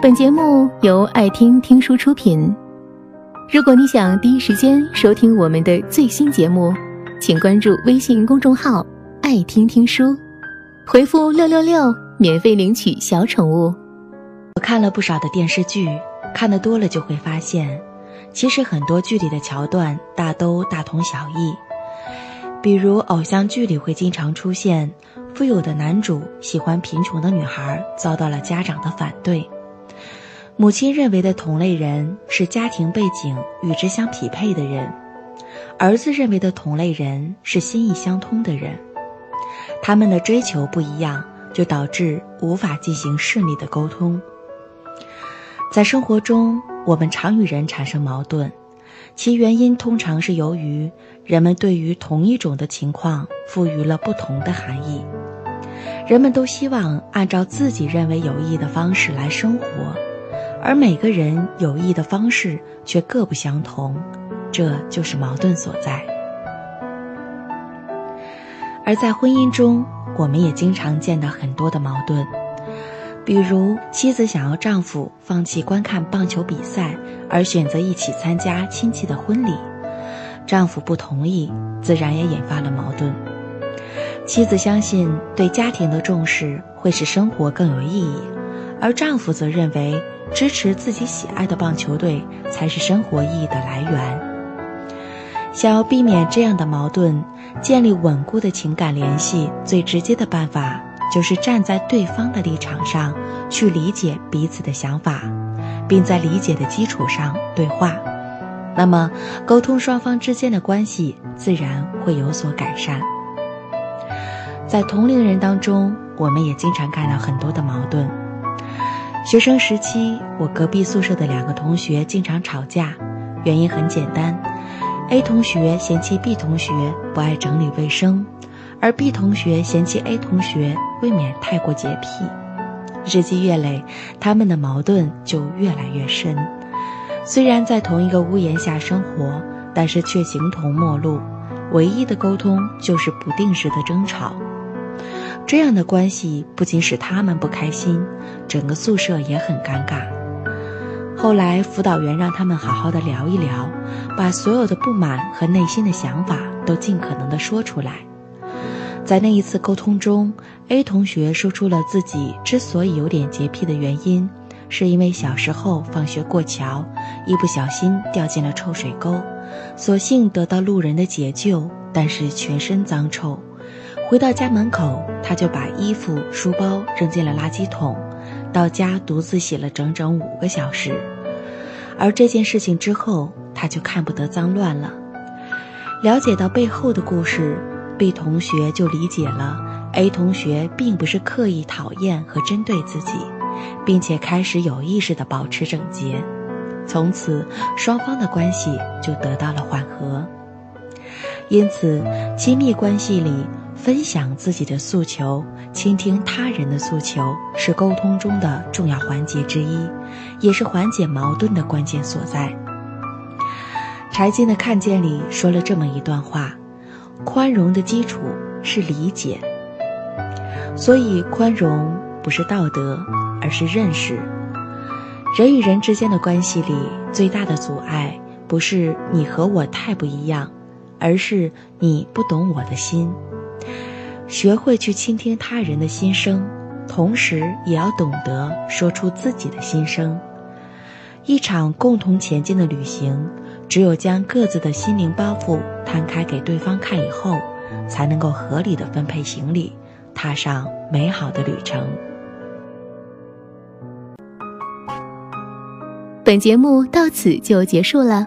本节目由爱听听书出品。如果你想第一时间收听我们的最新节目，请关注微信公众号“爱听听书”，回复“六六六”免费领取小宠物。我看了不少的电视剧，看得多了就会发现，其实很多剧里的桥段大都大同小异。比如偶像剧里会经常出现，富有的男主喜欢贫穷的女孩，遭到了家长的反对。母亲认为的同类人是家庭背景与之相匹配的人，儿子认为的同类人是心意相通的人。他们的追求不一样，就导致无法进行顺利的沟通。在生活中，我们常与人产生矛盾，其原因通常是由于人们对于同一种的情况赋予了不同的含义。人们都希望按照自己认为有益的方式来生活。而每个人有益的方式却各不相同，这就是矛盾所在。而在婚姻中，我们也经常见到很多的矛盾，比如妻子想要丈夫放弃观看棒球比赛，而选择一起参加亲戚的婚礼，丈夫不同意，自然也引发了矛盾。妻子相信对家庭的重视会使生活更有意义，而丈夫则认为。支持自己喜爱的棒球队才是生活意义的来源。想要避免这样的矛盾，建立稳固的情感联系，最直接的办法就是站在对方的立场上去理解彼此的想法，并在理解的基础上对话。那么，沟通双方之间的关系自然会有所改善。在同龄人当中，我们也经常看到很多的矛盾。学生时期，我隔壁宿舍的两个同学经常吵架，原因很简单：A 同学嫌弃 B 同学不爱整理卫生，而 B 同学嫌弃 A 同学未免太过洁癖。日积月累，他们的矛盾就越来越深。虽然在同一个屋檐下生活，但是却形同陌路，唯一的沟通就是不定时的争吵。这样的关系不仅使他们不开心，整个宿舍也很尴尬。后来辅导员让他们好好的聊一聊，把所有的不满和内心的想法都尽可能的说出来。在那一次沟通中，A 同学说出了自己之所以有点洁癖的原因，是因为小时候放学过桥，一不小心掉进了臭水沟，所幸得到路人的解救，但是全身脏臭。回到家门口，他就把衣服、书包扔进了垃圾桶，到家独自洗了整整五个小时。而这件事情之后，他就看不得脏乱了。了解到背后的故事，B 同学就理解了 A 同学并不是刻意讨厌和针对自己，并且开始有意识地保持整洁。从此，双方的关系就得到了缓和。因此，亲密关系里。分享自己的诉求，倾听他人的诉求，是沟通中的重要环节之一，也是缓解矛盾的关键所在。柴静的《看见》里说了这么一段话：宽容的基础是理解，所以宽容不是道德，而是认识。人与人之间的关系里，最大的阻碍不是你和我太不一样，而是你不懂我的心。学会去倾听他人的心声，同时也要懂得说出自己的心声。一场共同前进的旅行，只有将各自的心灵包袱摊开给对方看以后，才能够合理的分配行李，踏上美好的旅程。本节目到此就结束了，